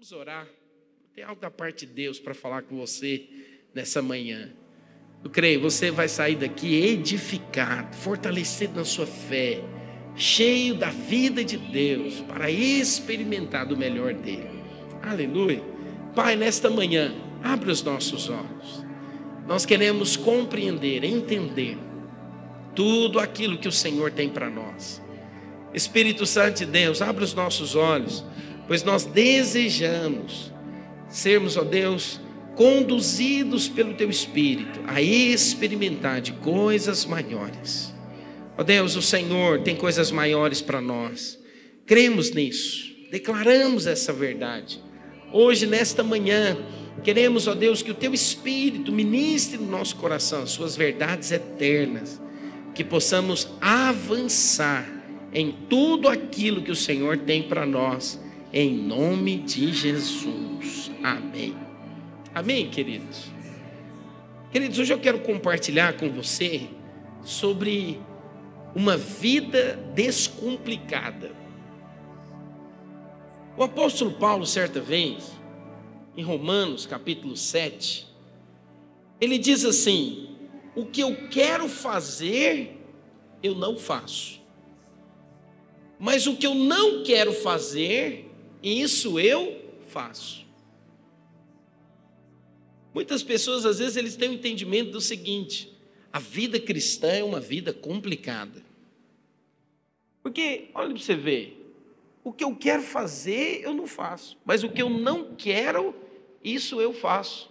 Vamos orar. Tem algo da parte de Deus para falar com você nessa manhã. Eu creio, você vai sair daqui edificado, fortalecido na sua fé, cheio da vida de Deus, para experimentar do melhor dele. Aleluia. Pai, nesta manhã, abre os nossos olhos. Nós queremos compreender, entender tudo aquilo que o Senhor tem para nós. Espírito Santo de Deus, abre os nossos olhos, pois nós desejamos sermos, ó Deus, conduzidos pelo Teu Espírito a experimentar de coisas maiores. Ó Deus, o Senhor tem coisas maiores para nós. Cremos nisso, declaramos essa verdade. Hoje, nesta manhã, queremos, ó Deus, que o Teu Espírito ministre no nosso coração as Suas verdades eternas, que possamos avançar em tudo aquilo que o Senhor tem para nós, em nome de Jesus. Amém. Amém, queridos? Queridos, hoje eu quero compartilhar com você sobre uma vida descomplicada. O apóstolo Paulo, certa vez, em Romanos capítulo 7, ele diz assim: O que eu quero fazer, eu não faço. Mas o que eu não quero fazer, isso eu faço. Muitas pessoas, às vezes, eles têm o um entendimento do seguinte: a vida cristã é uma vida complicada. Porque, olha para você ver, o que eu quero fazer, eu não faço, mas o que eu não quero, isso eu faço.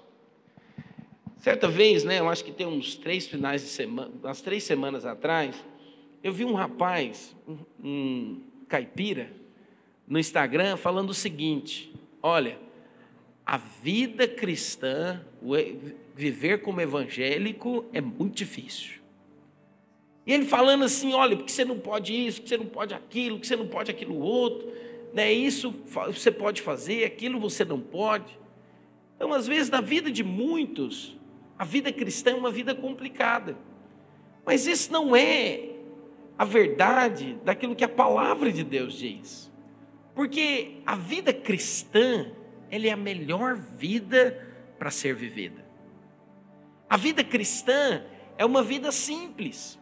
Certa vez, né, eu acho que tem uns três finais de semana, umas três semanas atrás, eu vi um rapaz, um, um caipira, no Instagram, falando o seguinte: olha, a vida cristã, viver como evangélico é muito difícil. E ele falando assim: olha, porque você não pode isso, você não pode aquilo, que você não pode aquilo outro, né? Isso você pode fazer, aquilo você não pode. Então, às vezes, na vida de muitos, a vida cristã é uma vida complicada. Mas isso não é a verdade daquilo que a palavra de Deus diz. Porque a vida cristã, ela é a melhor vida para ser vivida. A vida cristã é uma vida simples.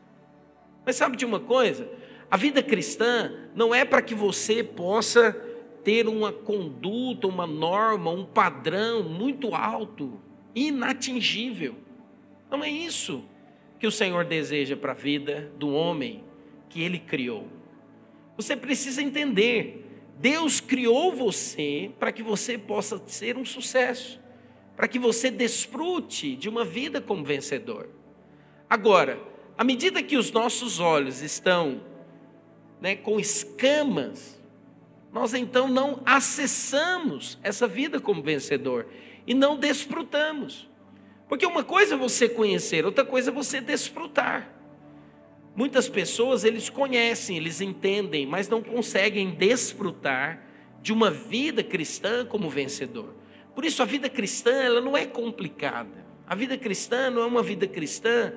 Mas sabe de uma coisa? A vida cristã não é para que você possa ter uma conduta, uma norma, um padrão muito alto, inatingível. Não é isso que o Senhor deseja para a vida do homem que ele criou. Você precisa entender Deus criou você para que você possa ser um sucesso, para que você desfrute de uma vida como vencedor. Agora, à medida que os nossos olhos estão né, com escamas, nós então não acessamos essa vida como vencedor e não desfrutamos. Porque uma coisa é você conhecer, outra coisa é você desfrutar. Muitas pessoas eles conhecem, eles entendem, mas não conseguem desfrutar de uma vida cristã como vencedor. Por isso a vida cristã ela não é complicada. A vida cristã não é uma vida cristã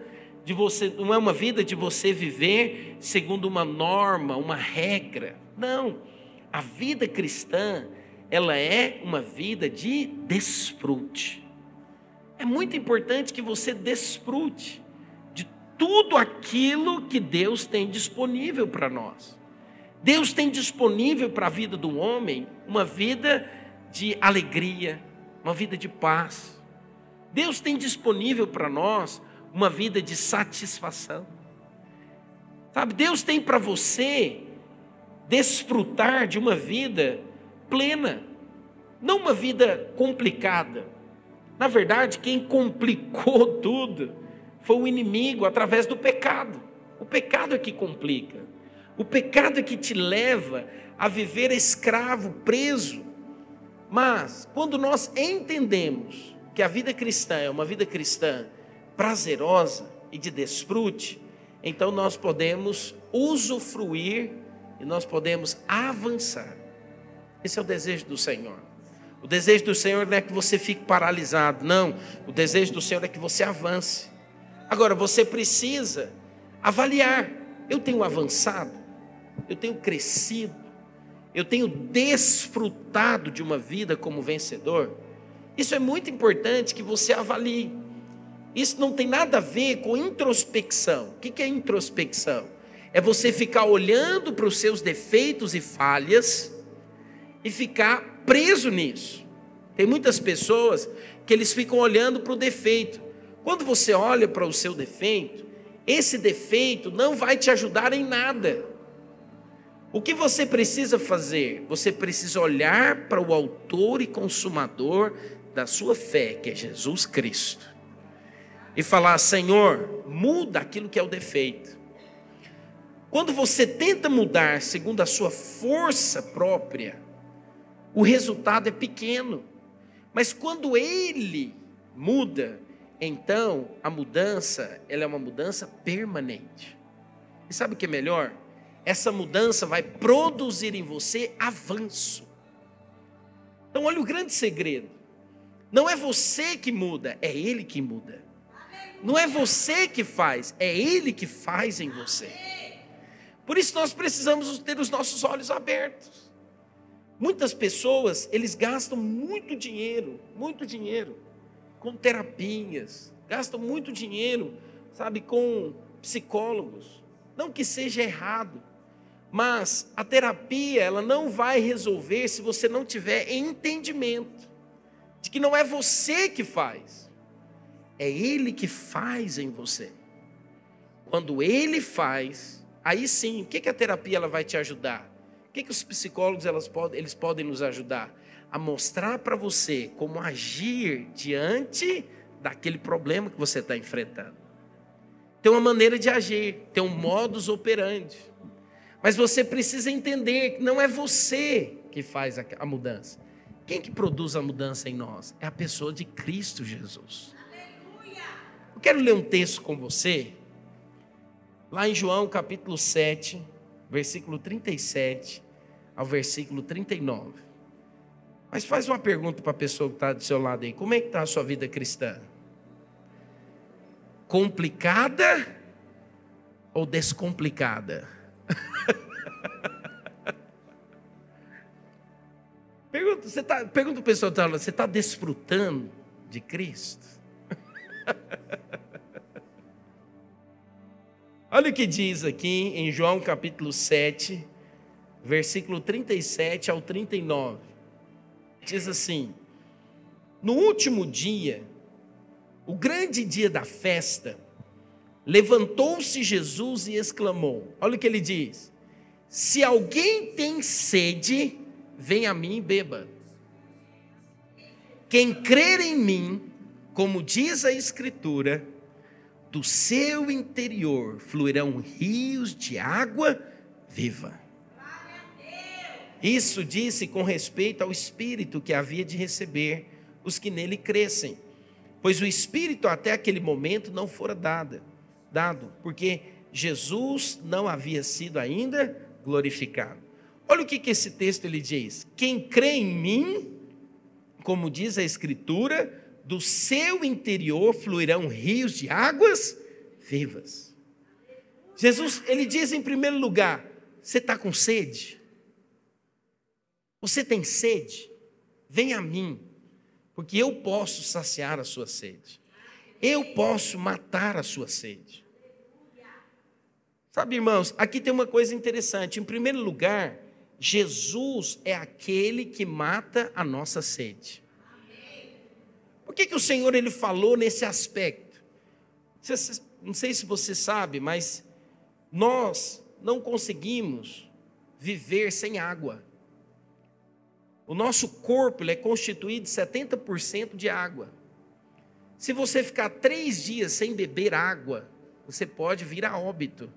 de você, não é uma vida de você viver segundo uma norma, uma regra. Não. A vida cristã, ela é uma vida de desfrute. É muito importante que você desfrute tudo aquilo que Deus tem disponível para nós. Deus tem disponível para a vida do homem uma vida de alegria, uma vida de paz. Deus tem disponível para nós uma vida de satisfação. Sabe, Deus tem para você desfrutar de uma vida plena, não uma vida complicada. Na verdade, quem complicou tudo foi o inimigo através do pecado. O pecado é que complica. O pecado é que te leva a viver escravo, preso. Mas, quando nós entendemos que a vida cristã é uma vida cristã prazerosa e de desfrute, então nós podemos usufruir e nós podemos avançar. Esse é o desejo do Senhor. O desejo do Senhor não é que você fique paralisado, não. O desejo do Senhor é que você avance. Agora, você precisa avaliar: eu tenho avançado, eu tenho crescido, Eu tenho desfrutado de uma vida como vencedor? Isso é muito importante que você avalie. Isso não tem nada a ver com introspecção. O que é introspecção? É você ficar olhando para os seus defeitos e falhas e ficar preso nisso. Tem muitas pessoas que eles ficam olhando para o defeito. Quando você olha para o seu defeito, esse defeito não vai te ajudar em nada. O que você precisa fazer? Você precisa olhar para o autor e consumador da sua fé, que é Jesus Cristo, e falar: Senhor, muda aquilo que é o defeito. Quando você tenta mudar segundo a sua força própria, o resultado é pequeno. Mas quando ele muda, então a mudança, ela é uma mudança permanente. E sabe o que é melhor? Essa mudança vai produzir em você avanço. Então olha o grande segredo. Não é você que muda, é ele que muda. Não é você que faz, é ele que faz em você. Por isso nós precisamos ter os nossos olhos abertos. Muitas pessoas, eles gastam muito dinheiro, muito dinheiro com terapias, gastam muito dinheiro, sabe, com psicólogos. Não que seja errado, mas a terapia, ela não vai resolver se você não tiver entendimento de que não é você que faz, é ele que faz em você. Quando ele faz, Aí sim, o que, que a terapia ela vai te ajudar? O que, que os psicólogos elas podem, eles podem nos ajudar? A mostrar para você como agir diante daquele problema que você está enfrentando. Tem uma maneira de agir, tem um modus operandi. Mas você precisa entender que não é você que faz a mudança. Quem que produz a mudança em nós? É a pessoa de Cristo Jesus. Aleluia. Eu quero ler um texto com você Lá em João capítulo 7, versículo 37 ao versículo 39. Mas faz uma pergunta para a pessoa que está do seu lado aí: como é que está a sua vida cristã? Complicada ou descomplicada? pergunta, tá, pergunta para a pessoa que está você está desfrutando de Cristo? Olha o que diz aqui em João capítulo 7, versículo 37 ao 39. Diz assim: No último dia, o grande dia da festa, levantou-se Jesus e exclamou: Olha o que ele diz: Se alguém tem sede, vem a mim e beba. Quem crer em mim, como diz a Escritura, do seu interior fluirão rios de água viva. Isso disse com respeito ao Espírito que havia de receber os que nele crescem, pois o Espírito até aquele momento não fora dado, dado, porque Jesus não havia sido ainda glorificado. Olha o que, que esse texto ele diz: quem crê em mim, como diz a Escritura, do seu interior fluirão rios de águas vivas. Jesus, ele diz em primeiro lugar: você está com sede? Você tem sede? Vem a mim, porque eu posso saciar a sua sede. Eu posso matar a sua sede. Sabe, irmãos, aqui tem uma coisa interessante. Em primeiro lugar, Jesus é aquele que mata a nossa sede. Por que, que o Senhor ele falou nesse aspecto? não sei se você sabe, mas nós não conseguimos viver sem água. O nosso corpo é constituído de 70% de água. Se você ficar três dias sem beber água, você pode vir a óbito.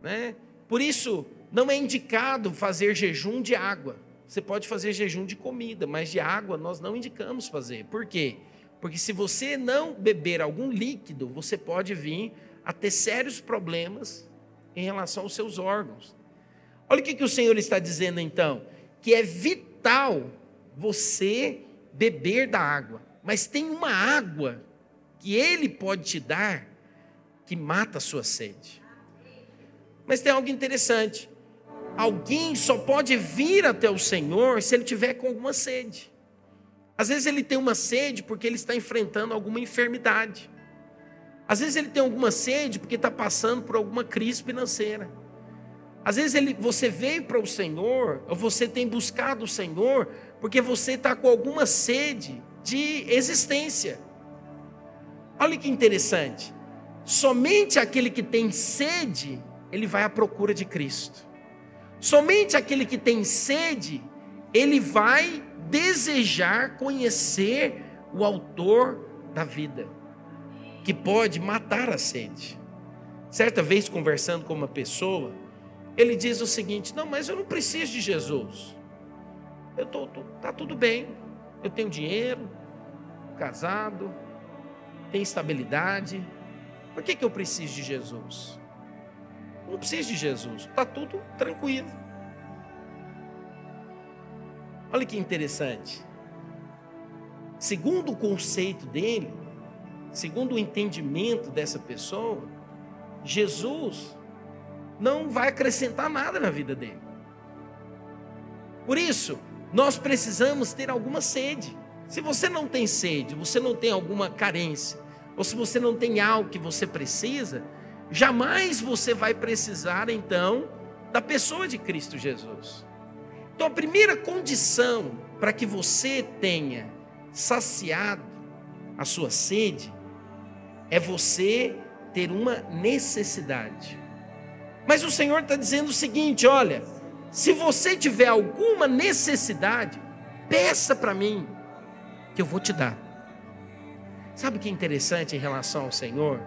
Né? Por isso, não é indicado fazer jejum de água. Você pode fazer jejum de comida, mas de água nós não indicamos fazer. Por quê? Porque se você não beber algum líquido, você pode vir a ter sérios problemas em relação aos seus órgãos. Olha o que, que o Senhor está dizendo então: que é vital você beber da água, mas tem uma água que Ele pode te dar que mata a sua sede. Mas tem algo interessante. alguém só pode vir até o Senhor se ele tiver com alguma sede. Às vezes ele tem uma sede porque ele está enfrentando alguma enfermidade. Às vezes ele tem alguma sede porque está passando por alguma crise financeira. Às vezes ele, você veio para o Senhor, ou você tem buscado o Senhor, porque você está com alguma sede de existência. Olha que interessante. Somente aquele que tem sede, ele vai à procura de Cristo. Somente aquele que tem sede, ele vai desejar conhecer o autor da vida, que pode matar a sede. Certa vez, conversando com uma pessoa, ele diz o seguinte: Não, mas eu não preciso de Jesus. Eu tô, tô tá tudo bem. Eu tenho dinheiro, casado, tenho estabilidade. Por que, que eu preciso de Jesus? Não preciso de Jesus. Está tudo tranquilo. Olha que interessante. Segundo o conceito dele, segundo o entendimento dessa pessoa, Jesus não vai acrescentar nada na vida dele. Por isso, nós precisamos ter alguma sede. Se você não tem sede, você não tem alguma carência, ou se você não tem algo que você precisa, jamais você vai precisar então da pessoa de Cristo Jesus. Então a primeira condição para que você tenha saciado a sua sede é você ter uma necessidade. Mas o Senhor está dizendo o seguinte: olha, se você tiver alguma necessidade, peça para mim, que eu vou te dar. Sabe o que é interessante em relação ao Senhor?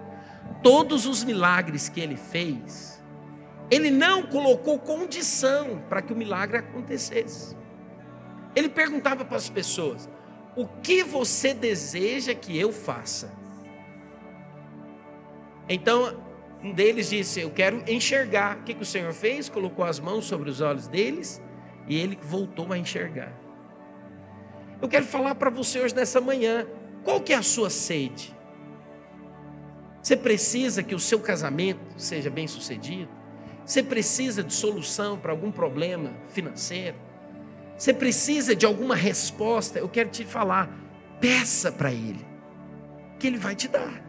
Todos os milagres que ele fez, ele não colocou condição para que o milagre acontecesse. Ele perguntava para as pessoas: O que você deseja que eu faça? Então, um deles disse: Eu quero enxergar. O que, que o Senhor fez? Colocou as mãos sobre os olhos deles e ele voltou a enxergar. Eu quero falar para você hoje nessa manhã: qual que é a sua sede? Você precisa que o seu casamento seja bem sucedido? Você precisa de solução para algum problema financeiro? Você precisa de alguma resposta? Eu quero te falar: peça para Ele, que Ele vai te dar.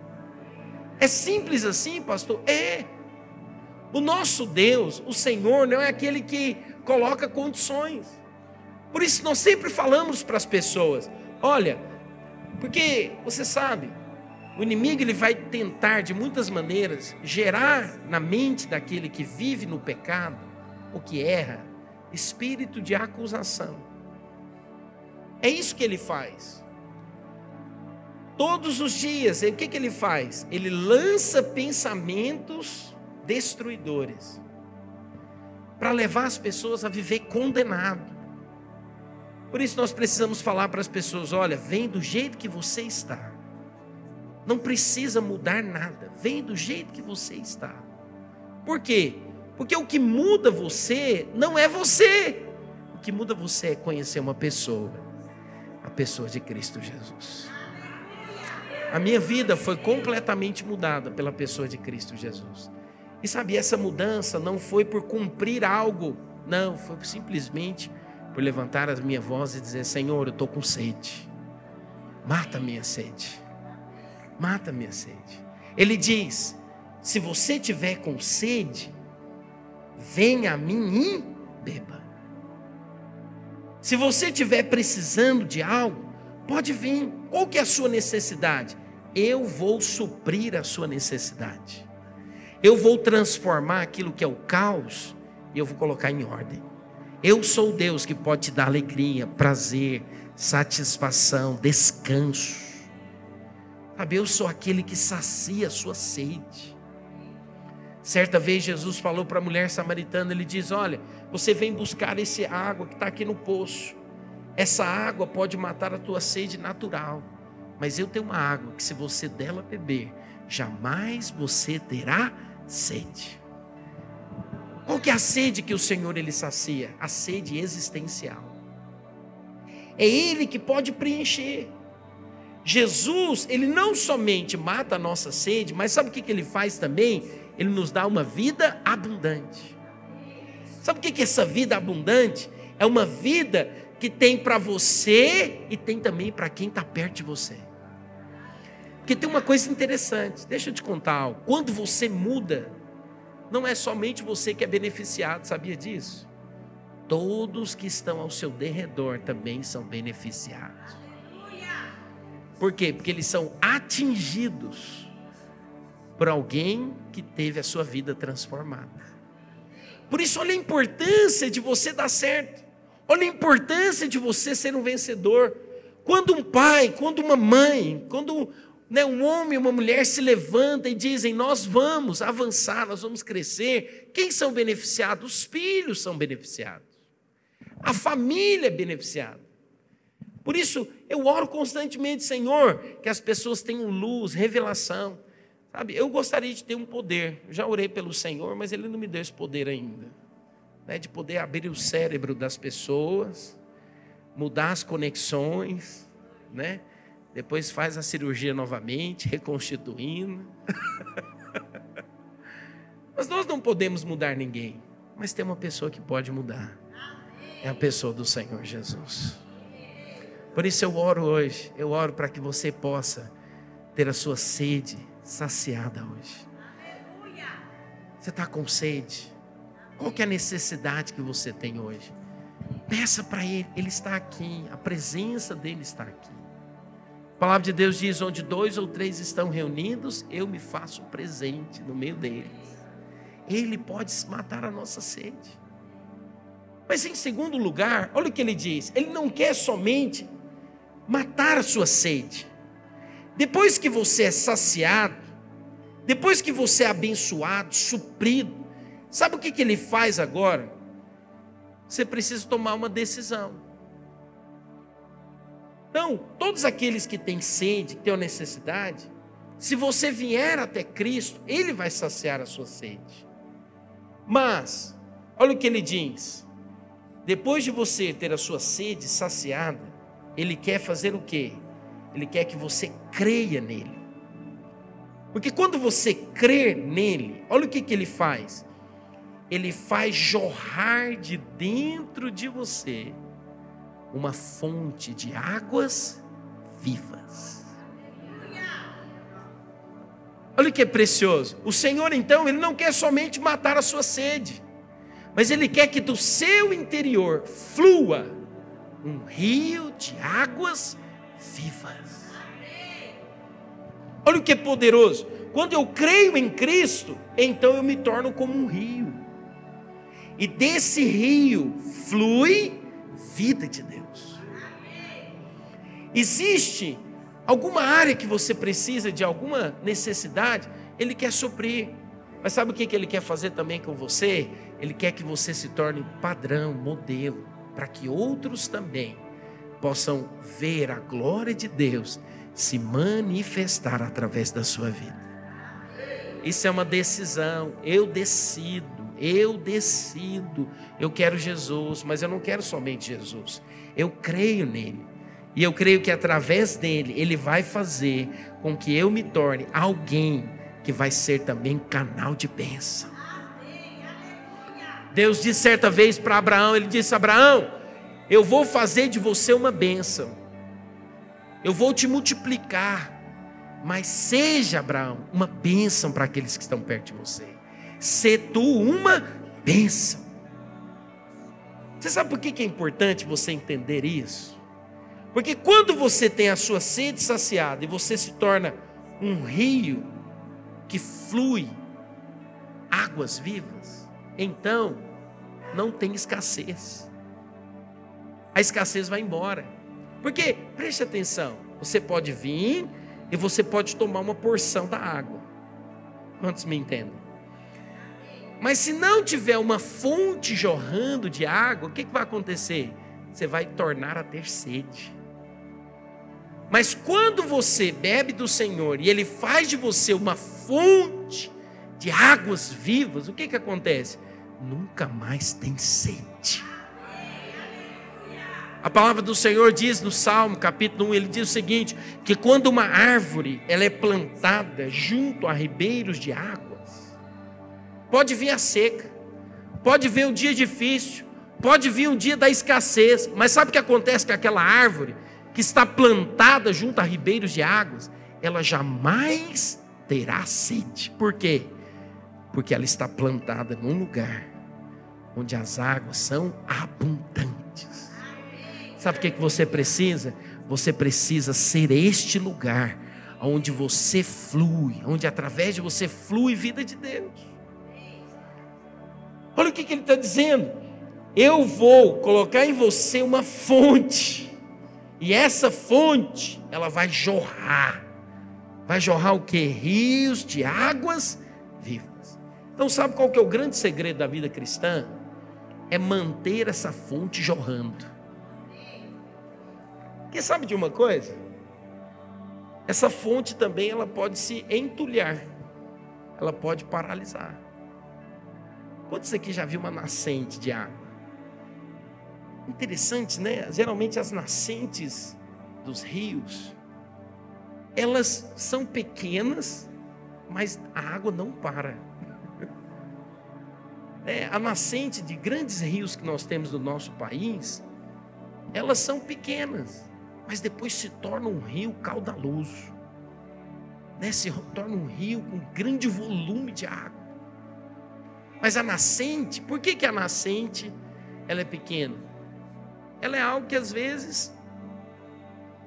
É simples assim, pastor? É. O nosso Deus, o Senhor, não é aquele que coloca condições. Por isso nós sempre falamos para as pessoas: olha, porque você sabe, o inimigo ele vai tentar de muitas maneiras gerar na mente daquele que vive no pecado, o que erra, espírito de acusação. É isso que ele faz. Todos os dias, o que, que ele faz? Ele lança pensamentos destruidores para levar as pessoas a viver condenado. Por isso nós precisamos falar para as pessoas: olha, vem do jeito que você está. Não precisa mudar nada, vem do jeito que você está. Por quê? Porque o que muda você não é você. O que muda você é conhecer uma pessoa, a pessoa de Cristo Jesus. A minha vida foi completamente mudada pela pessoa de Cristo Jesus. E sabe, essa mudança não foi por cumprir algo, não, foi simplesmente por levantar a minha voz e dizer: Senhor, eu estou com sede, mata minha sede, mata minha sede. Ele diz: se você tiver com sede, venha a mim e beba. Se você estiver precisando de algo, pode vir. Qual que é a sua necessidade? Eu vou suprir a sua necessidade. Eu vou transformar aquilo que é o caos e eu vou colocar em ordem. Eu sou Deus que pode te dar alegria, prazer, satisfação, descanso. Sabe, eu sou aquele que sacia a sua sede. Certa vez Jesus falou para a mulher samaritana, ele diz: Olha, você vem buscar esse água que está aqui no poço. Essa água pode matar a tua sede natural, mas eu tenho uma água que, se você dela beber, jamais você terá sede. Qual que é a sede que o Senhor ele sacia? A sede existencial. É Ele que pode preencher. Jesus, ele não somente mata a nossa sede, mas sabe o que, que ele faz também? Ele nos dá uma vida abundante. Sabe o que é essa vida abundante? É uma vida que tem para você e tem também para quem está perto de você. Porque tem uma coisa interessante, deixa eu te contar algo. Quando você muda, não é somente você que é beneficiado, sabia disso? Todos que estão ao seu derredor também são beneficiados. Por quê? Porque eles são atingidos por alguém que teve a sua vida transformada. Por isso, olha a importância de você dar certo. Olha a importância de você ser um vencedor. Quando um pai, quando uma mãe, quando né, um homem e uma mulher se levantam e dizem: Nós vamos avançar, nós vamos crescer, quem são beneficiados? Os filhos são beneficiados, a família é beneficiada. Por isso, eu oro constantemente, Senhor, que as pessoas tenham luz, revelação. Sabe, eu gostaria de ter um poder. Já orei pelo Senhor, mas Ele não me deu esse poder ainda. Né, de poder abrir o cérebro das pessoas, mudar as conexões, né? Depois faz a cirurgia novamente, reconstituindo. mas nós não podemos mudar ninguém. Mas tem uma pessoa que pode mudar. É a pessoa do Senhor Jesus. Por isso eu oro hoje. Eu oro para que você possa ter a sua sede saciada hoje. Você está com sede? Qual que é a necessidade que você tem hoje? Peça para Ele, Ele está aqui, a presença dEle está aqui. A palavra de Deus diz: onde dois ou três estão reunidos, eu me faço presente no meio deles. Ele pode matar a nossa sede. Mas em segundo lugar, olha o que ele diz: ele não quer somente matar a sua sede, depois que você é saciado, depois que você é abençoado, suprido, sabe o que, que ele faz agora? Você precisa tomar uma decisão. Então, todos aqueles que têm sede, que têm necessidade, se você vier até Cristo, Ele vai saciar a sua sede. Mas, olha o que ele diz: depois de você ter a sua sede saciada, Ele quer fazer o quê? Ele quer que você creia nele. Porque quando você crê nele, olha o que, que ele faz. Ele faz jorrar de dentro de você uma fonte de águas vivas. Olha que é precioso. O Senhor, então, Ele não quer somente matar a sua sede, mas Ele quer que do seu interior flua um rio de águas vivas. Olha o que é poderoso. Quando eu creio em Cristo, então eu me torno como um rio. E desse rio flui vida de Deus. Existe alguma área que você precisa de alguma necessidade, Ele quer suprir. Mas sabe o que Ele quer fazer também com você? Ele quer que você se torne padrão, modelo, para que outros também possam ver a glória de Deus se manifestar através da sua vida. Isso é uma decisão. Eu decido, eu decido. Eu quero Jesus, mas eu não quero somente Jesus. Eu creio nele. E eu creio que através dele, ele vai fazer com que eu me torne alguém que vai ser também canal de bênção. Deus disse certa vez para Abraão: Ele disse, Abraão, eu vou fazer de você uma bênção. Eu vou te multiplicar. Mas seja, Abraão, uma bênção para aqueles que estão perto de você. Se tu uma bênção. Você sabe por que é importante você entender isso? Porque quando você tem a sua sede saciada e você se torna um rio que flui águas vivas, então não tem escassez a escassez vai embora. Porque, preste atenção, você pode vir e você pode tomar uma porção da água. Quantos me entendem? Mas se não tiver uma fonte jorrando de água, o que, que vai acontecer? Você vai tornar a ter sede. Mas quando você bebe do Senhor e Ele faz de você uma fonte de águas vivas, o que, que acontece? Nunca mais tem sede. A palavra do Senhor diz no Salmo, capítulo 1, ele diz o seguinte: que quando uma árvore ela é plantada junto a ribeiros de águas, pode vir a seca, pode vir um dia difícil, pode vir um dia da escassez, mas sabe o que acontece com aquela árvore que está plantada junto a ribeiros de águas? Ela jamais terá sede. Por quê? Porque ela está plantada num lugar onde as águas são abundantes. Sabe o que você precisa? Você precisa ser este lugar onde você flui, onde através de você flui vida de Deus. Olha o que, que ele está dizendo. Eu vou colocar em você uma fonte. E essa fonte, ela vai jorrar. Vai jorrar o que? Rios de águas vivas. Então, sabe qual que é o grande segredo da vida cristã? É manter essa fonte jorrando. Quem sabe de uma coisa? Essa fonte também ela pode se entulhar. Ela pode paralisar. Quantos aqui já viu uma nascente de água? Interessante, né? Geralmente as nascentes dos rios, elas são pequenas, mas a água não para. É, a nascente de grandes rios que nós temos no nosso país, elas são pequenas, mas depois se torna um rio caudaloso. Né? Se torna um rio com grande volume de água. Mas a nascente, por que, que a nascente ela é pequena? Ela é algo que às vezes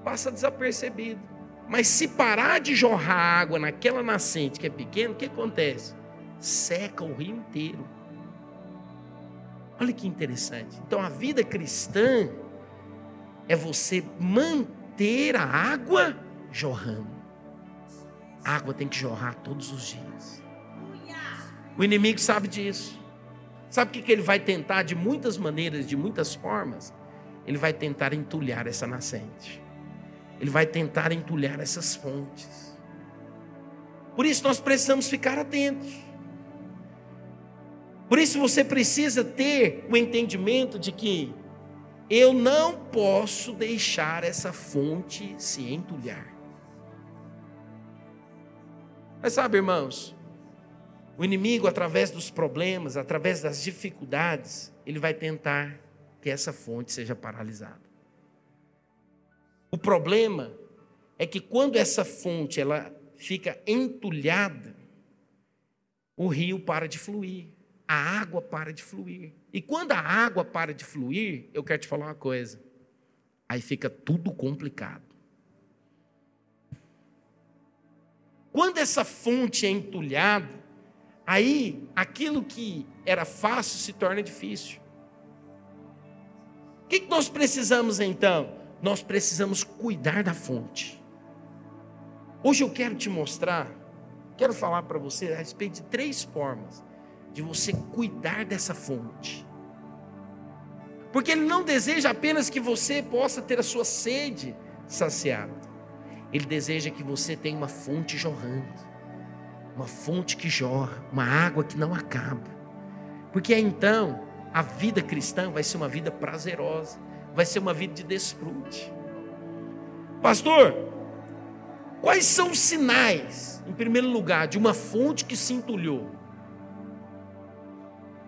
passa desapercebido. Mas se parar de jorrar água naquela nascente que é pequena, o que acontece? Seca o rio inteiro. Olha que interessante. Então a vida cristã é você manter a água jorrando. A água tem que jorrar todos os dias. O inimigo sabe disso. Sabe o que ele vai tentar de muitas maneiras, de muitas formas? Ele vai tentar entulhar essa nascente. Ele vai tentar entulhar essas fontes. Por isso nós precisamos ficar atentos. Por isso você precisa ter o entendimento de que eu não posso deixar essa fonte se entulhar. Mas sabe, irmãos, o inimigo, através dos problemas, através das dificuldades, ele vai tentar que essa fonte seja paralisada. O problema é que quando essa fonte ela fica entulhada, o rio para de fluir, a água para de fluir. E quando a água para de fluir, eu quero te falar uma coisa, aí fica tudo complicado. Quando essa fonte é entulhada, Aí, aquilo que era fácil se torna difícil. O que nós precisamos então? Nós precisamos cuidar da fonte. Hoje eu quero te mostrar, quero falar para você a respeito de três formas de você cuidar dessa fonte. Porque Ele não deseja apenas que você possa ter a sua sede saciada, Ele deseja que você tenha uma fonte jorrando uma fonte que jorra, uma água que não acaba. Porque então a vida cristã vai ser uma vida prazerosa, vai ser uma vida de desfrute. Pastor, quais são os sinais, em primeiro lugar, de uma fonte que se entulhou?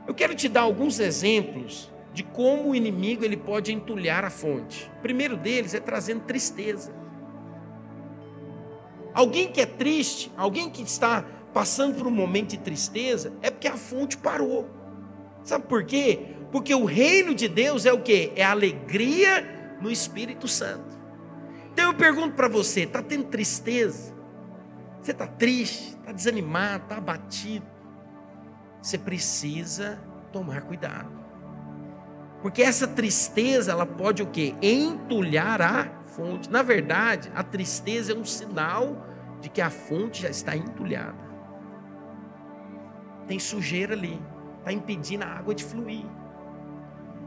Eu quero te dar alguns exemplos de como o inimigo ele pode entulhar a fonte. O primeiro deles é trazendo tristeza. Alguém que é triste, alguém que está passando por um momento de tristeza, é porque a fonte parou. Sabe por quê? Porque o reino de Deus é o que? É alegria no Espírito Santo. Então eu pergunto para você: está tendo tristeza? Você está triste, está desanimado, está abatido? Você precisa tomar cuidado. Porque essa tristeza, ela pode o quê? Entulhar a fonte. Na verdade, a tristeza é um sinal de que a fonte já está entulhada tem sujeira ali, está impedindo a água de fluir.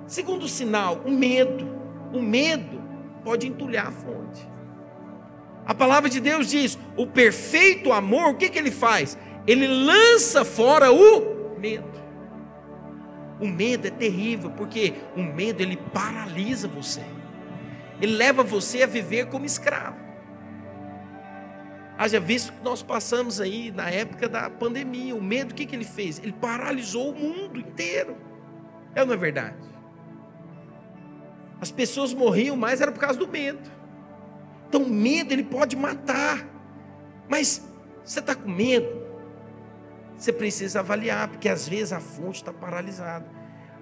Segundo sinal, o medo. O medo pode entulhar a fonte. A palavra de Deus diz: o perfeito amor, o que, que ele faz? Ele lança fora o medo. O medo é terrível, porque o medo ele paralisa você. Ele leva você a viver como escravo. Haja visto que nós passamos aí na época da pandemia, o medo, o que, que ele fez? Ele paralisou o mundo inteiro. É ou não é verdade? As pessoas morriam mais era por causa do medo. Então, o medo ele pode matar. Mas você está com medo? Você precisa avaliar, porque às vezes a fonte está paralisada.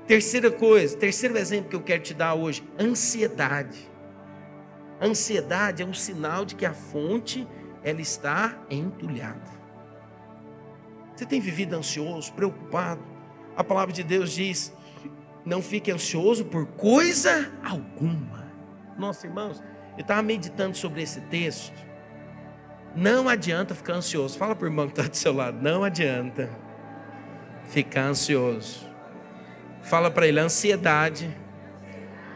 Terceira coisa, terceiro exemplo que eu quero te dar hoje: ansiedade. Ansiedade é um sinal de que a fonte ela está entulhada. Você tem vivido ansioso, preocupado? A palavra de Deus diz: não fique ansioso por coisa alguma. Nossa, irmãos, eu estava meditando sobre esse texto. Não adianta ficar ansioso. Fala para o irmão que está do seu lado. Não adianta ficar ansioso. Fala para ele: a ansiedade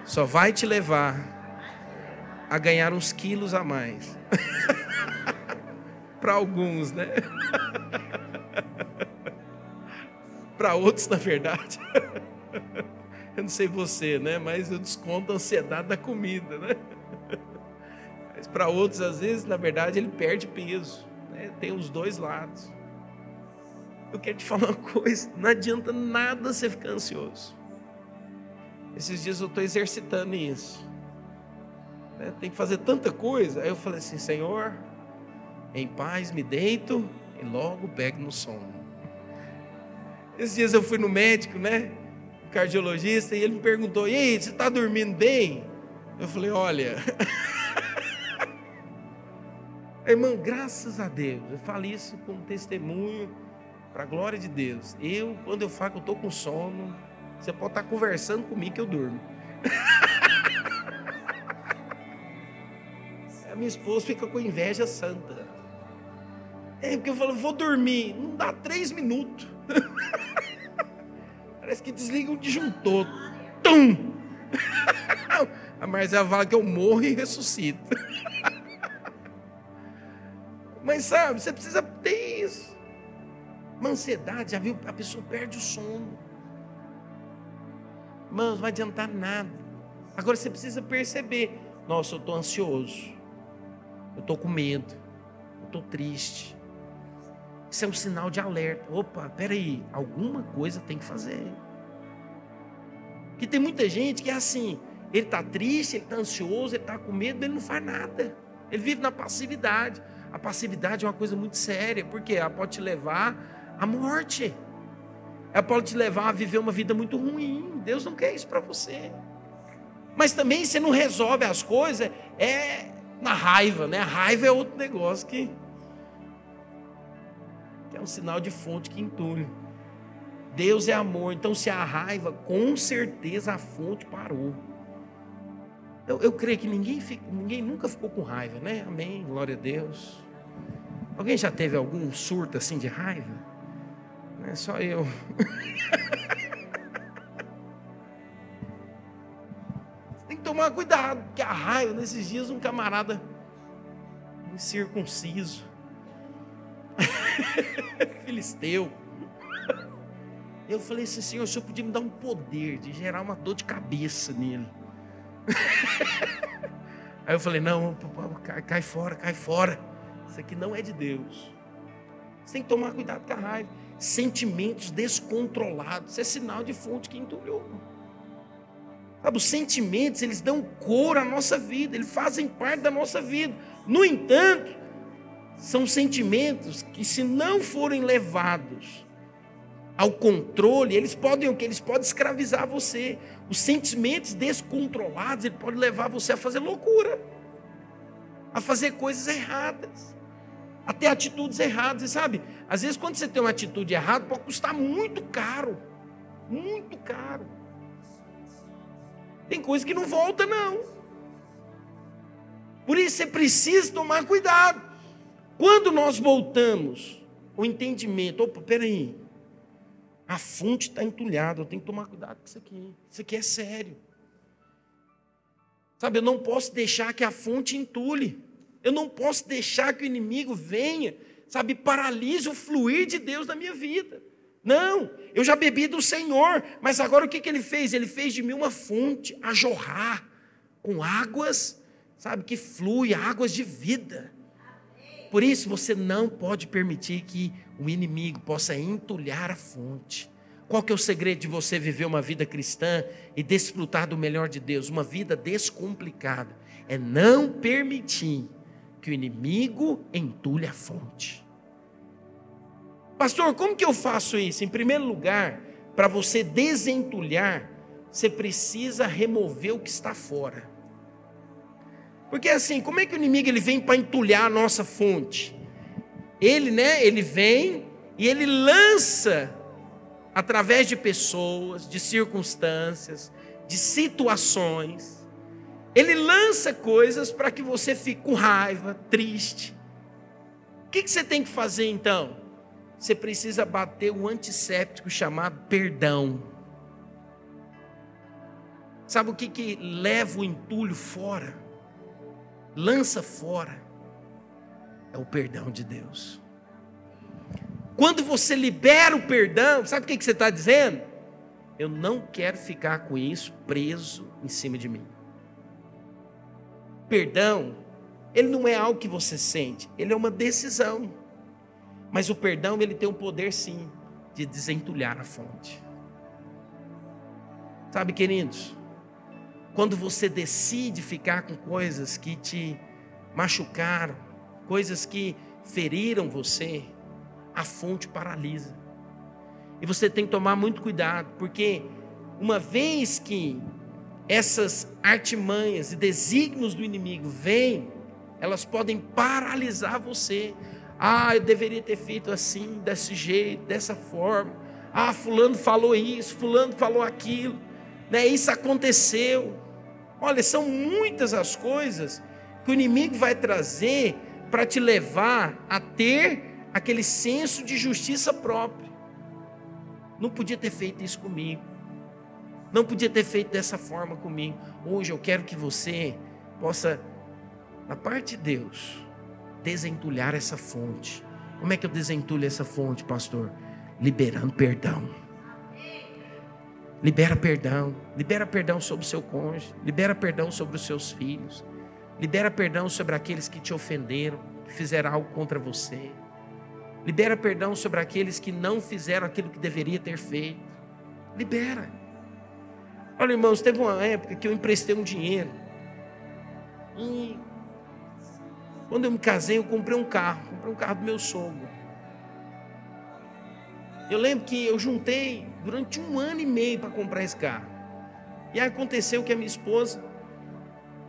só vai te levar a ganhar uns quilos a mais. para alguns, né? para outros, na verdade. eu não sei você, né? Mas eu desconto a ansiedade da comida, né? Mas para outros, às vezes, na verdade, ele perde peso. Né? Tem os dois lados. Eu quero te falar uma coisa: não adianta nada você ficar ansioso. Esses dias eu estou exercitando isso. Né? Tem que fazer tanta coisa. Aí eu falei assim: Senhor, em paz me deito e logo pego no sono. Esses dias eu fui no médico, né? Cardiologista, e ele me perguntou: E aí, você está dormindo bem? Eu falei: Olha. Irmão, graças a Deus, eu falo isso como testemunho para a glória de Deus. Eu, quando eu falo que eu estou com sono, você pode estar tá conversando comigo que eu durmo. a minha esposa fica com inveja santa. É, porque eu falo, vou dormir. Não dá três minutos. Parece que desliga o disjuntor. Tum! A Marcela fala que eu morro e ressuscito. Mas sabe, você precisa ter isso. Uma ansiedade, já viu? A pessoa perde o sono. Mano, não vai adiantar nada. Agora você precisa perceber: nossa, eu estou ansioso. Eu estou com medo. Eu estou triste. Isso é um sinal de alerta. Opa, peraí, alguma coisa tem que fazer. Porque tem muita gente que é assim: ele está triste, ele está ansioso, ele está com medo, ele não faz nada. Ele vive na passividade. A passividade é uma coisa muito séria, porque ela pode te levar à morte. Ela pode te levar a viver uma vida muito ruim. Deus não quer isso para você. Mas também você não resolve as coisas é na raiva, né? A raiva é outro negócio que, que é um sinal de fonte que entulha. Deus é amor, então se a raiva, com certeza a fonte parou. Eu, eu creio que ninguém, fica, ninguém nunca ficou com raiva, né? Amém, glória a Deus. Alguém já teve algum surto assim de raiva? Não é só eu. Você tem que tomar cuidado, porque a raiva, nesses dias, um camarada incircunciso, filisteu. Eu falei assim, Senhor, o Senhor podia me dar um poder de gerar uma dor de cabeça nele. Aí eu falei: não, cai, cai fora, cai fora. Isso aqui não é de Deus. Você tem que tomar cuidado com a raiva. Sentimentos descontrolados. Isso é sinal de fonte que entulhou. Sabe, os sentimentos, eles dão cor à nossa vida, eles fazem parte da nossa vida. No entanto, são sentimentos que, se não forem levados ao controle, eles podem o que? Eles podem escravizar você. Os sentimentos descontrolados, ele pode levar você a fazer loucura, a fazer coisas erradas, a ter atitudes erradas. E sabe, às vezes quando você tem uma atitude errada, pode custar muito caro. Muito caro. Tem coisa que não volta, não. Por isso você precisa tomar cuidado. Quando nós voltamos, o entendimento, opa, peraí, a fonte está entulhada, eu tenho que tomar cuidado com isso aqui. Isso aqui é sério. Sabe, eu não posso deixar que a fonte entule. Eu não posso deixar que o inimigo venha, sabe, paralise o fluir de Deus na minha vida. Não, eu já bebi do Senhor, mas agora o que, que ele fez? Ele fez de mim uma fonte a jorrar com águas, sabe, que flui, águas de vida. Por isso você não pode permitir que o inimigo possa entulhar a fonte. Qual que é o segredo de você viver uma vida cristã e desfrutar do melhor de Deus? Uma vida descomplicada. É não permitir que o inimigo entulhe a fonte. Pastor, como que eu faço isso? Em primeiro lugar, para você desentulhar, você precisa remover o que está fora. Porque assim, como é que o inimigo ele vem para entulhar a nossa fonte? Ele, né, ele vem e ele lança através de pessoas, de circunstâncias, de situações, ele lança coisas para que você fique com raiva, triste. O que, que você tem que fazer então? Você precisa bater o antisséptico chamado perdão. Sabe o que, que leva o entulho fora? Lança fora. É o perdão de Deus. Quando você libera o perdão, sabe o que, você está dizendo? Eu não quero ficar com isso preso em cima de mim. Perdão, ele não é algo que você sente, ele é uma decisão. Mas o perdão, ele tem o um poder sim de desentulhar a fonte. Sabe, queridos, quando você decide ficar com coisas que te machucaram, coisas que feriram você, a fonte paralisa. E você tem que tomar muito cuidado, porque uma vez que essas artimanhas e desígnios do inimigo vêm, elas podem paralisar você. Ah, eu deveria ter feito assim, desse jeito, dessa forma. Ah, fulano falou isso, fulano falou aquilo, né? Isso aconteceu. Olha, são muitas as coisas que o inimigo vai trazer para te levar a ter aquele senso de justiça própria. Não podia ter feito isso comigo. Não podia ter feito dessa forma comigo. Hoje eu quero que você possa, na parte de Deus, desentulhar essa fonte. Como é que eu desentulho essa fonte, pastor? Liberando perdão. Libera perdão. Libera perdão sobre o seu cônjuge. Libera perdão sobre os seus filhos. Libera perdão sobre aqueles que te ofenderam, que fizeram algo contra você. Libera perdão sobre aqueles que não fizeram aquilo que deveria ter feito. Libera. Olha, irmãos, teve uma época que eu emprestei um dinheiro. E quando eu me casei, eu comprei um carro. Comprei um carro do meu sogro. Eu lembro que eu juntei durante um ano e meio para comprar esse carro. E aconteceu que a minha esposa,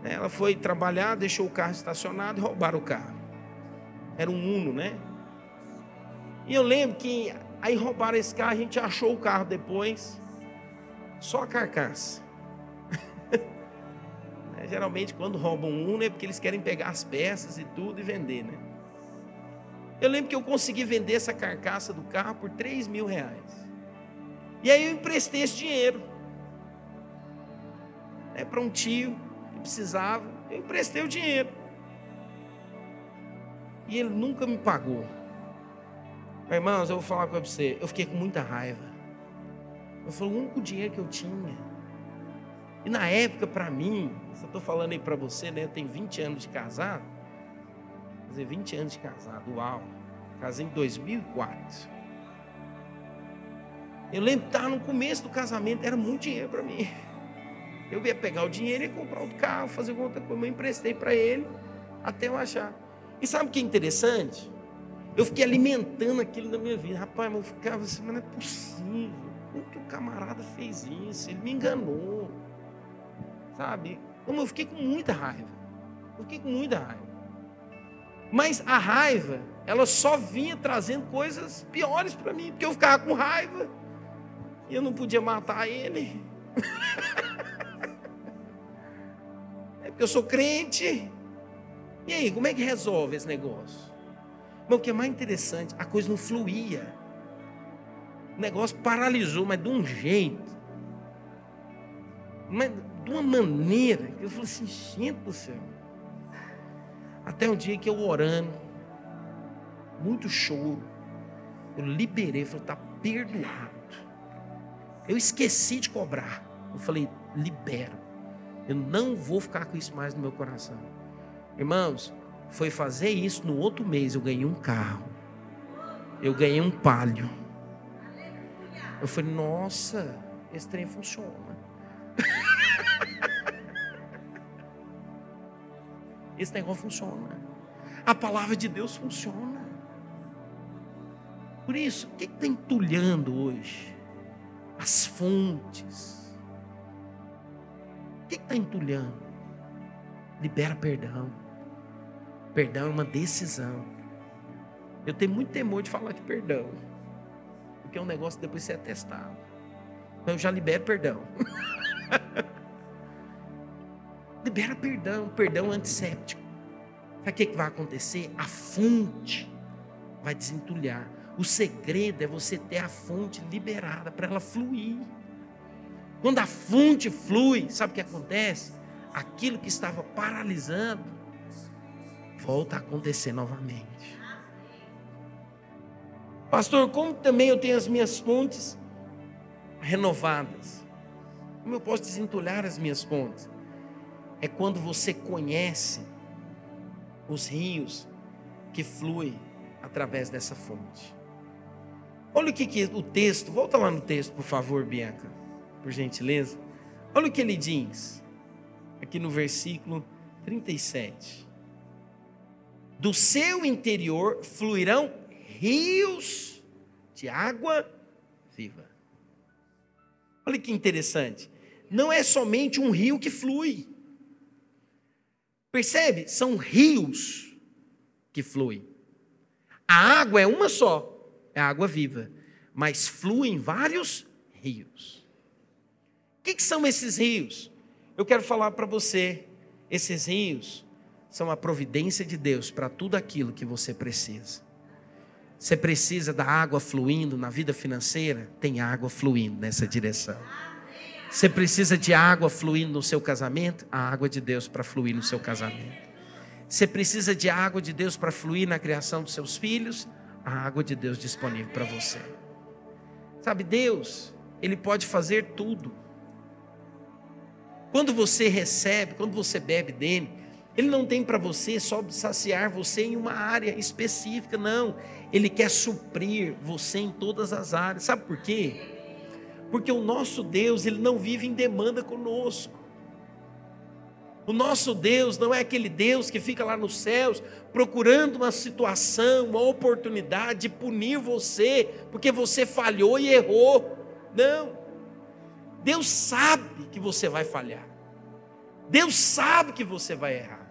ela foi trabalhar, deixou o carro estacionado e roubaram o carro. Era um Uno, né? E eu lembro que aí roubaram esse carro, a gente achou o carro depois, só a carcaça. é, geralmente quando roubam um, é porque eles querem pegar as peças e tudo e vender, né? Eu lembro que eu consegui vender essa carcaça do carro por 3 mil reais. E aí eu emprestei esse dinheiro. É, para um tio que precisava. Eu emprestei o dinheiro. E ele nunca me pagou. Irmãos, eu vou falar com você. Eu fiquei com muita raiva. Eu falei, o único dinheiro que eu tinha. E na época, para mim, se eu estou falando aí para você, né? Tenho 20 anos de casado. Dizer, 20 anos de casado, uau. Casei em 2004. Eu lembro que no começo do casamento, era muito dinheiro para mim. Eu ia pegar o dinheiro e comprar outro carro, fazer outra coisa. Eu emprestei para ele até eu achar. E sabe o que é interessante? Eu fiquei alimentando aquilo na minha vida. Rapaz, eu ficava assim, mas não é possível. Como que o camarada fez isso? Ele me enganou. Sabe? Eu fiquei com muita raiva. Eu fiquei com muita raiva. Mas a raiva, ela só vinha trazendo coisas piores para mim, porque eu ficava com raiva e eu não podia matar ele. é porque eu sou crente. E aí, como é que resolve esse negócio? Mas o que é mais interessante, a coisa não fluía. O negócio paralisou, mas de um jeito. Mas de uma maneira eu falei assim, gente do céu. Até um dia que eu orando, muito choro, eu liberei, falei, está perdoado. Eu esqueci de cobrar. Eu falei, libero. Eu não vou ficar com isso mais no meu coração. Irmãos, foi fazer isso no outro mês. Eu ganhei um carro. Eu ganhei um palio. Eu falei, nossa, esse trem funciona. esse negócio funciona. A palavra de Deus funciona. Por isso, o que está entulhando hoje? As fontes. O que está entulhando? Libera perdão. Perdão é uma decisão. Eu tenho muito temor de falar de perdão. Porque é um negócio que depois você é testado. Então eu já libero perdão. Libera perdão, perdão antisséptico. Sabe o que vai acontecer? A fonte vai desentulhar. O segredo é você ter a fonte liberada para ela fluir. Quando a fonte flui, sabe o que acontece? Aquilo que estava paralisando volta a acontecer novamente. Pastor, como também eu tenho as minhas fontes renovadas? Como eu posso desentulhar as minhas fontes? É quando você conhece os rios que fluem através dessa fonte. Olha o que, que o texto, volta lá no texto, por favor, Bianca, por gentileza. Olha o que ele diz, aqui no versículo 37. Do seu interior fluirão rios de água viva. Olha que interessante. Não é somente um rio que flui. Percebe? São rios que fluem. A água é uma só, é água viva, mas fluem vários rios. O que, que são esses rios? Eu quero falar para você, esses rios são a providência de Deus para tudo aquilo que você precisa. Você precisa da água fluindo na vida financeira? Tem água fluindo nessa direção. Você precisa de água fluindo no seu casamento? A água de Deus para fluir no seu casamento. Você precisa de água de Deus para fluir na criação dos seus filhos? A água de Deus disponível para você. Sabe, Deus, Ele pode fazer tudo. Quando você recebe, quando você bebe dele, Ele não tem para você só saciar você em uma área específica, não. Ele quer suprir você em todas as áreas. Sabe por quê? Porque o nosso Deus, ele não vive em demanda conosco. O nosso Deus não é aquele Deus que fica lá nos céus procurando uma situação, uma oportunidade de punir você, porque você falhou e errou. Não. Deus sabe que você vai falhar. Deus sabe que você vai errar.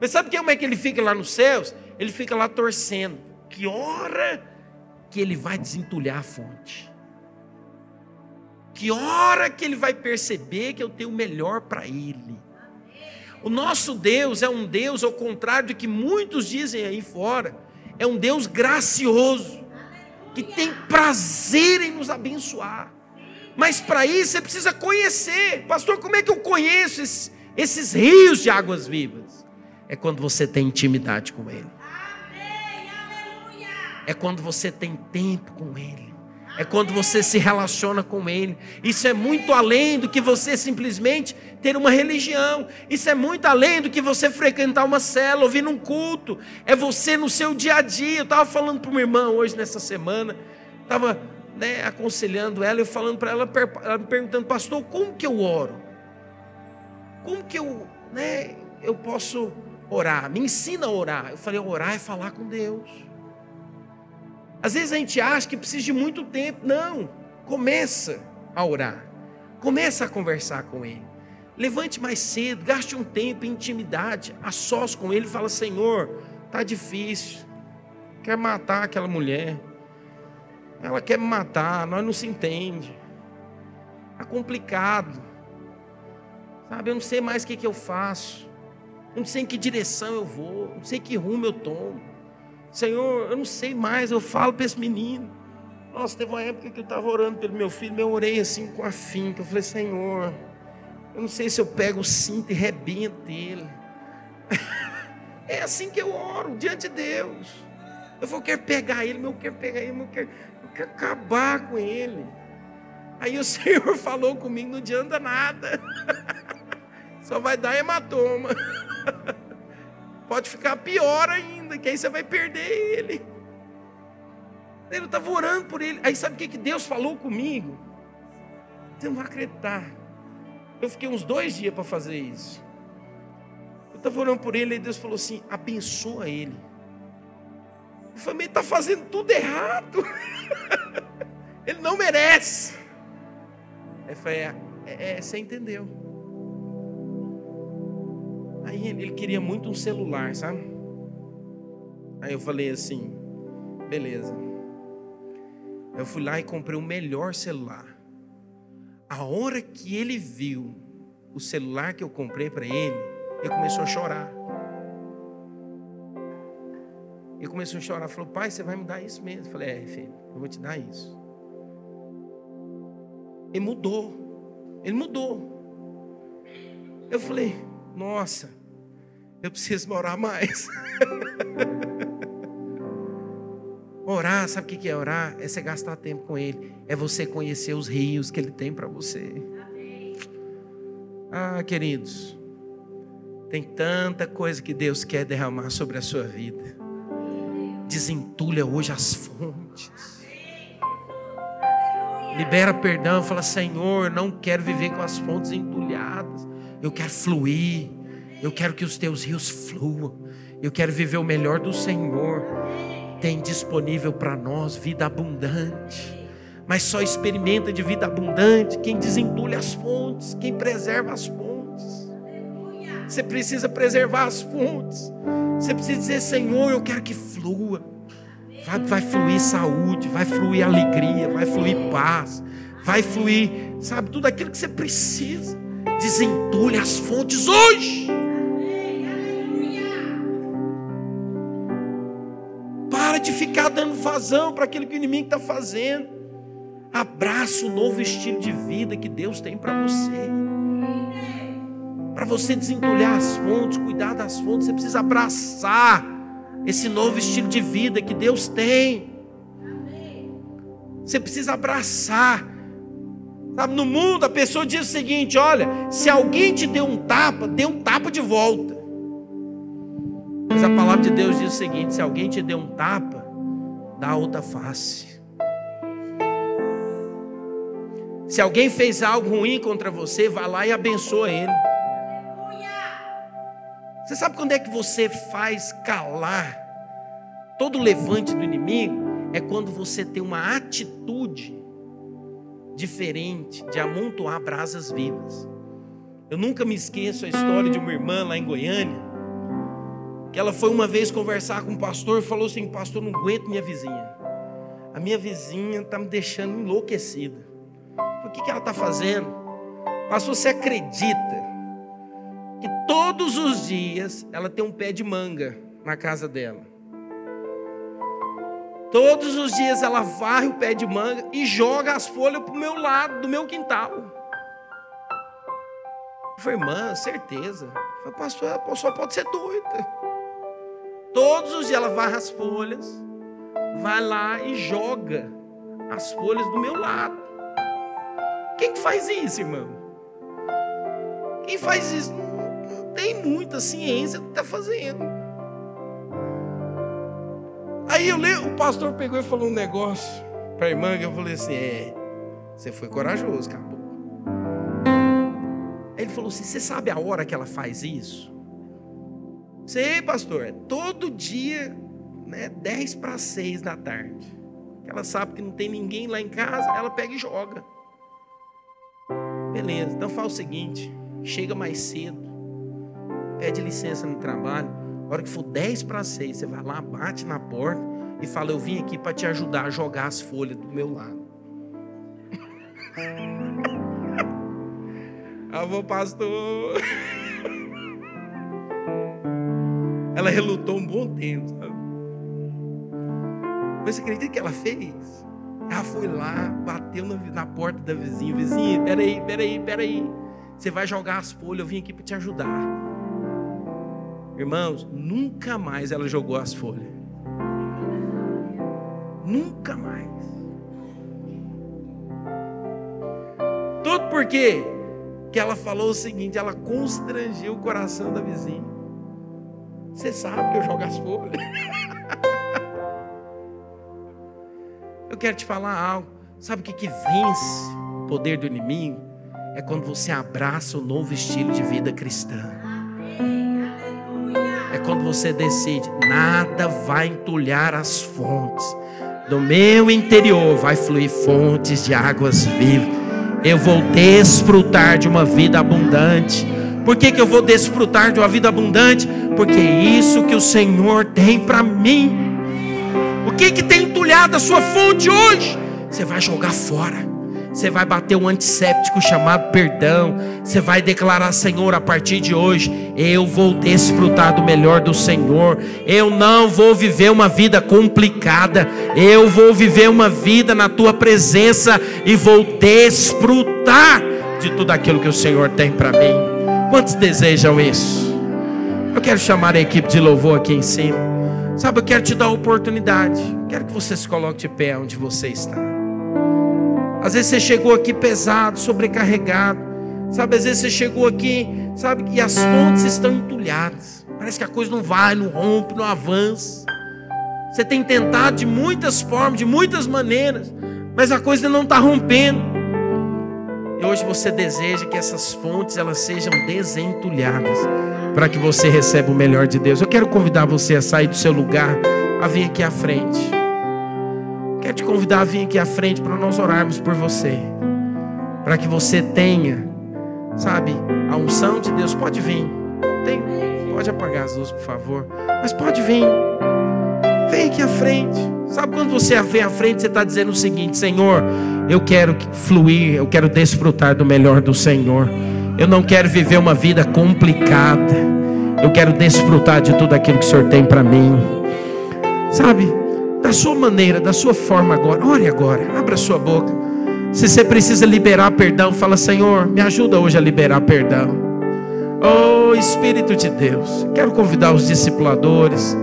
Mas sabe como é que ele fica lá nos céus? Ele fica lá torcendo. Que hora que ele vai desentulhar a fonte? Que hora que ele vai perceber que eu tenho o melhor para ele? O nosso Deus é um Deus, ao contrário do que muitos dizem aí fora, é um Deus gracioso, que tem prazer em nos abençoar. Mas para isso você precisa conhecer, pastor. Como é que eu conheço esses, esses rios de águas vivas? É quando você tem intimidade com Ele, é quando você tem tempo com Ele é quando você se relaciona com Ele. Isso é muito além do que você simplesmente ter uma religião. Isso é muito além do que você frequentar uma cela, ouvir um culto. É você no seu dia a dia. Eu estava falando para uma irmã hoje nessa semana, estava né, aconselhando ela e falando para ela, ela me perguntando, pastor, como que eu oro? Como que eu, né, eu posso orar? Me ensina a orar. Eu falei, orar é falar com Deus. Às vezes a gente acha que precisa de muito tempo. Não. Começa a orar. Começa a conversar com Ele. Levante mais cedo, gaste um tempo em intimidade, a sós com Ele. Fala, Senhor, tá difícil. Quer matar aquela mulher. Ela quer me matar, nós não se entende. Está complicado. Sabe, eu não sei mais o que, que eu faço. Eu não sei em que direção eu vou. Não sei que rumo eu tomo. Senhor, eu não sei mais, eu falo para esse menino. Nossa, teve uma época que eu estava orando pelo meu filho, eu orei assim com afinco. Eu falei, Senhor, eu não sei se eu pego o cinto e rebento ele. é assim que eu oro diante de Deus. Eu vou querer pegar ele, eu quero pegar ele, eu quero, eu quero acabar com ele. Aí o Senhor falou comigo, não adianta nada. Só vai dar hematoma. Pode ficar pior ainda, que aí você vai perder ele. Eu estava orando por ele. Aí sabe o que, que Deus falou comigo? Você não vai acreditar. Eu fiquei uns dois dias para fazer isso. Eu estava orando por ele e Deus falou assim: abençoa ele. Eu falei, ele está fazendo tudo errado. ele não merece. Aí eu falei, é, é, é, você entendeu. Ele queria muito um celular, sabe? Aí eu falei assim, beleza. Eu fui lá e comprei o melhor celular. A hora que ele viu o celular que eu comprei para ele, ele começou a chorar. Ele começou a chorar, falou: "Pai, você vai me dar isso mesmo?" Eu falei: "É, filho, eu vou te dar isso." Ele mudou. Ele mudou. Eu falei: "Nossa, eu preciso morar mais." Orar, sabe o que é orar? É você gastar tempo com Ele. É você conhecer os rios que Ele tem para você. Ah, queridos, tem tanta coisa que Deus quer derramar sobre a sua vida. Desentulha hoje as fontes. Libera perdão, fala: Senhor, não quero viver com as fontes entulhadas. Eu quero fluir. Eu quero que os teus rios fluam. Eu quero viver o melhor do Senhor tem disponível para nós vida abundante. Mas só experimenta de vida abundante quem desentulha as fontes, quem preserva as fontes. Você precisa preservar as fontes. Você precisa dizer, Senhor, eu quero que flua. Vai, vai fluir saúde, vai fluir alegria, vai fluir paz, vai fluir, sabe, tudo aquilo que você precisa. Desentulhe as fontes hoje. Ficar dando vazão para aquilo que o inimigo está fazendo. Abraça o novo estilo de vida que Deus tem para você. Para você desentulhar as fontes, cuidar das fontes, você precisa abraçar esse novo estilo de vida que Deus tem. Você precisa abraçar. Sabe, no mundo a pessoa diz o seguinte: olha, se alguém te deu um tapa, dê um tapa de volta. Mas a palavra de Deus diz o seguinte: se alguém te deu um tapa, dá a outra face. Se alguém fez algo ruim contra você, vá lá e abençoa ele. Você sabe quando é que você faz calar todo o levante do inimigo? É quando você tem uma atitude diferente de amontoar brasas vivas. Eu nunca me esqueço a história de uma irmã lá em Goiânia que ela foi uma vez conversar com o pastor e falou assim: Pastor, não aguento minha vizinha. A minha vizinha está me deixando enlouquecida. O que, que ela está fazendo? Pastor, você acredita que todos os dias ela tem um pé de manga na casa dela? Todos os dias ela varre o pé de manga e joga as folhas para o meu lado, do meu quintal. Eu falei, irmã, certeza. Falei, pastor, pessoa pode ser doida. Todos os dias ela varra as folhas, vai lá e joga as folhas do meu lado. Quem que faz isso, irmão? Quem faz isso não, não tem muita ciência do que está fazendo. Aí eu leio, o pastor pegou e falou um negócio para a irmã que eu falei assim: é, você foi corajoso, acabou. Aí ele falou assim: você sabe a hora que ela faz isso? Sei, pastor, é todo dia, né, 10 para 6 da tarde. Ela sabe que não tem ninguém lá em casa, ela pega e joga. Beleza, então faz o seguinte: chega mais cedo, pede licença no trabalho. A hora que for 10 para 6, você vai lá, bate na porta e fala: Eu vim aqui para te ajudar a jogar as folhas do meu lado. Avô pastor. Ela relutou um bom tempo, sabe? Mas você acredita que ela fez? Ela foi lá, bateu na, na porta da vizinha. Vizinha, peraí, peraí, peraí. Você vai jogar as folhas, eu vim aqui para te ajudar. Irmãos, nunca mais ela jogou as folhas. Nunca mais. Tudo porque que ela falou o seguinte, ela constrangeu o coração da vizinha. Você sabe que eu jogo as folhas. quero te falar algo. Sabe o que, que vence o poder do inimigo? É quando você abraça o novo estilo de vida cristã. É quando você decide, nada vai entulhar as fontes. Do meu interior vai fluir fontes de águas vivas. Eu vou desfrutar de uma vida abundante. Por que, que eu vou desfrutar de uma vida abundante? Porque é isso que o Senhor tem para mim. O que, que tem entulhado a sua fonte hoje? Você vai jogar fora. Você vai bater um antisséptico chamado perdão. Você vai declarar, Senhor, a partir de hoje, eu vou desfrutar do melhor do Senhor. Eu não vou viver uma vida complicada. Eu vou viver uma vida na tua presença e vou desfrutar de tudo aquilo que o Senhor tem para mim. Quantos desejam isso? Eu quero chamar a equipe de louvor aqui em cima. Sabe, eu quero te dar a oportunidade. Quero que você se coloque de pé onde você está. Às vezes você chegou aqui pesado, sobrecarregado. Sabe, às vezes você chegou aqui, sabe, e as fontes estão entulhadas. Parece que a coisa não vai, não rompe, não avança. Você tem tentado de muitas formas, de muitas maneiras, mas a coisa não está rompendo. E hoje você deseja que essas fontes elas sejam desentulhadas para que você receba o melhor de Deus. Eu quero convidar você a sair do seu lugar, a vir aqui à frente. Quero te convidar a vir aqui à frente para nós orarmos por você. Para que você tenha, sabe, a unção de Deus. Pode vir. Tem, pode apagar as luzes, por favor. Mas pode vir. Vem aqui à frente. Sabe quando você vem à frente, você está dizendo o seguinte: Senhor, eu quero fluir, eu quero desfrutar do melhor do Senhor. Eu não quero viver uma vida complicada. Eu quero desfrutar de tudo aquilo que o Senhor tem para mim. Sabe? da sua maneira, da sua forma agora. Ore agora, abra sua boca. Se você precisa liberar perdão, fala: Senhor, me ajuda hoje a liberar perdão. Oh Espírito de Deus, quero convidar os discipuladores,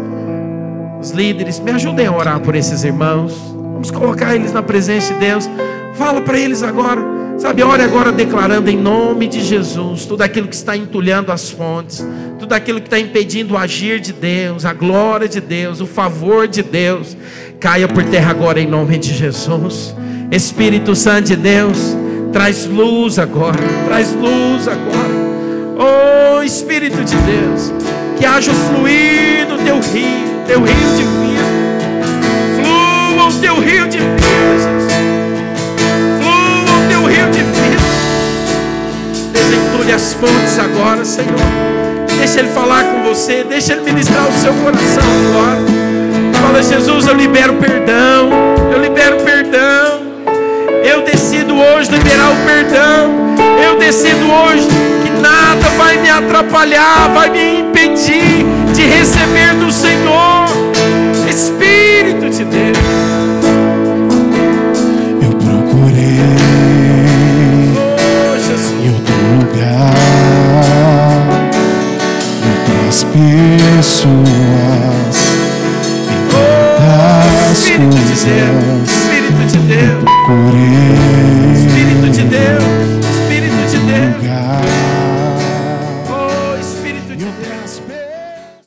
os líderes, me ajudem a orar por esses irmãos. Vamos colocar eles na presença de Deus. Fala para eles agora. Sabe, ore agora declarando em nome de Jesus tudo aquilo que está entulhando as fontes, tudo aquilo que está impedindo o agir de Deus, a glória de Deus, o favor de Deus, caia por terra agora em nome de Jesus. Espírito Santo de Deus, traz luz agora, traz luz agora. Oh Espírito de Deus, que haja o fluir do teu rio, teu rio de vida, flua o teu rio de vida, Desentulhe as fontes agora, Senhor. Deixa Ele falar com você, deixa Ele ministrar o seu coração agora. Fala, Jesus, eu libero perdão, eu libero perdão. Eu decido hoje liberar o perdão. Eu decido hoje que nada vai me atrapalhar, vai me impedir de receber do Senhor. Espírito de Deus. E as pessoas e oh, Espírito coisas de Deus. Espírito de Deus. Espírito de Deus. Espírito de Deus